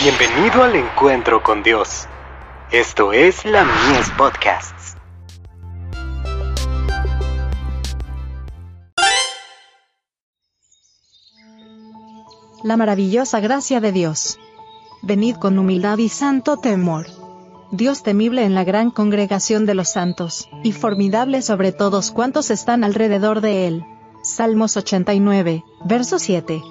Bienvenido al encuentro con Dios. Esto es la Mies Podcasts. La maravillosa gracia de Dios. Venid con humildad y santo temor. Dios temible en la gran congregación de los santos, y formidable sobre todos cuantos están alrededor de él. Salmos 89, verso 7.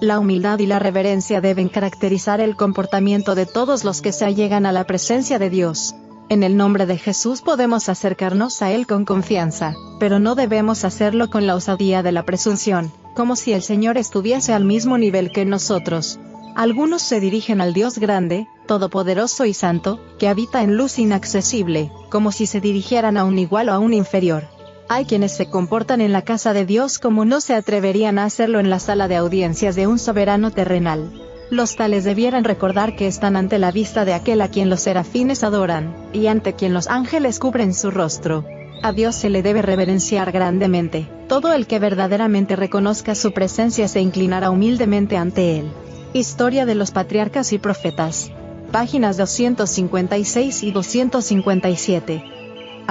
La humildad y la reverencia deben caracterizar el comportamiento de todos los que se allegan a la presencia de Dios. En el nombre de Jesús podemos acercarnos a Él con confianza, pero no debemos hacerlo con la osadía de la presunción, como si el Señor estuviese al mismo nivel que nosotros. Algunos se dirigen al Dios grande, todopoderoso y santo, que habita en luz inaccesible, como si se dirigieran a un igual o a un inferior. Hay quienes se comportan en la casa de Dios como no se atreverían a hacerlo en la sala de audiencias de un soberano terrenal. Los tales debieran recordar que están ante la vista de aquel a quien los serafines adoran, y ante quien los ángeles cubren su rostro. A Dios se le debe reverenciar grandemente. Todo el que verdaderamente reconozca su presencia se inclinará humildemente ante Él. Historia de los Patriarcas y Profetas. Páginas 256 y 257.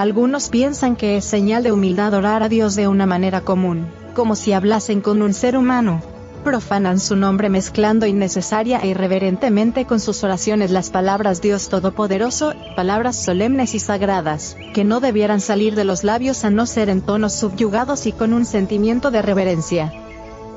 Algunos piensan que es señal de humildad orar a Dios de una manera común, como si hablasen con un ser humano. Profanan su nombre mezclando innecesaria e irreverentemente con sus oraciones las palabras Dios Todopoderoso, palabras solemnes y sagradas, que no debieran salir de los labios a no ser en tonos subyugados y con un sentimiento de reverencia.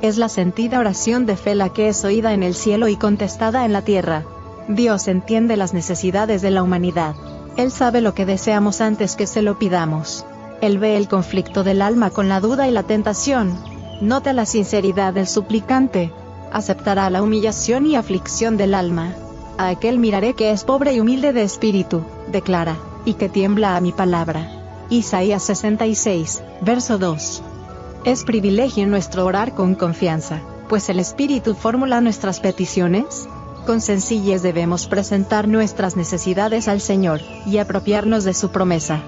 Es la sentida oración de fe la que es oída en el cielo y contestada en la tierra. Dios entiende las necesidades de la humanidad. Él sabe lo que deseamos antes que se lo pidamos. Él ve el conflicto del alma con la duda y la tentación. Nota la sinceridad del suplicante. Aceptará la humillación y aflicción del alma. A aquel miraré que es pobre y humilde de espíritu, declara, y que tiembla a mi palabra. Isaías 66, verso 2. Es privilegio nuestro orar con confianza, pues el Espíritu formula nuestras peticiones, con sencillez debemos presentar nuestras necesidades al Señor, y apropiarnos de su promesa.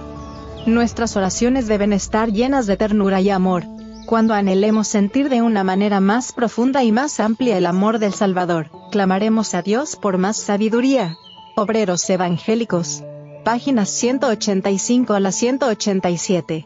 Nuestras oraciones deben estar llenas de ternura y amor. Cuando anhelemos sentir de una manera más profunda y más amplia el amor del Salvador, clamaremos a Dios por más sabiduría. Obreros Evangélicos. Páginas 185 a la 187.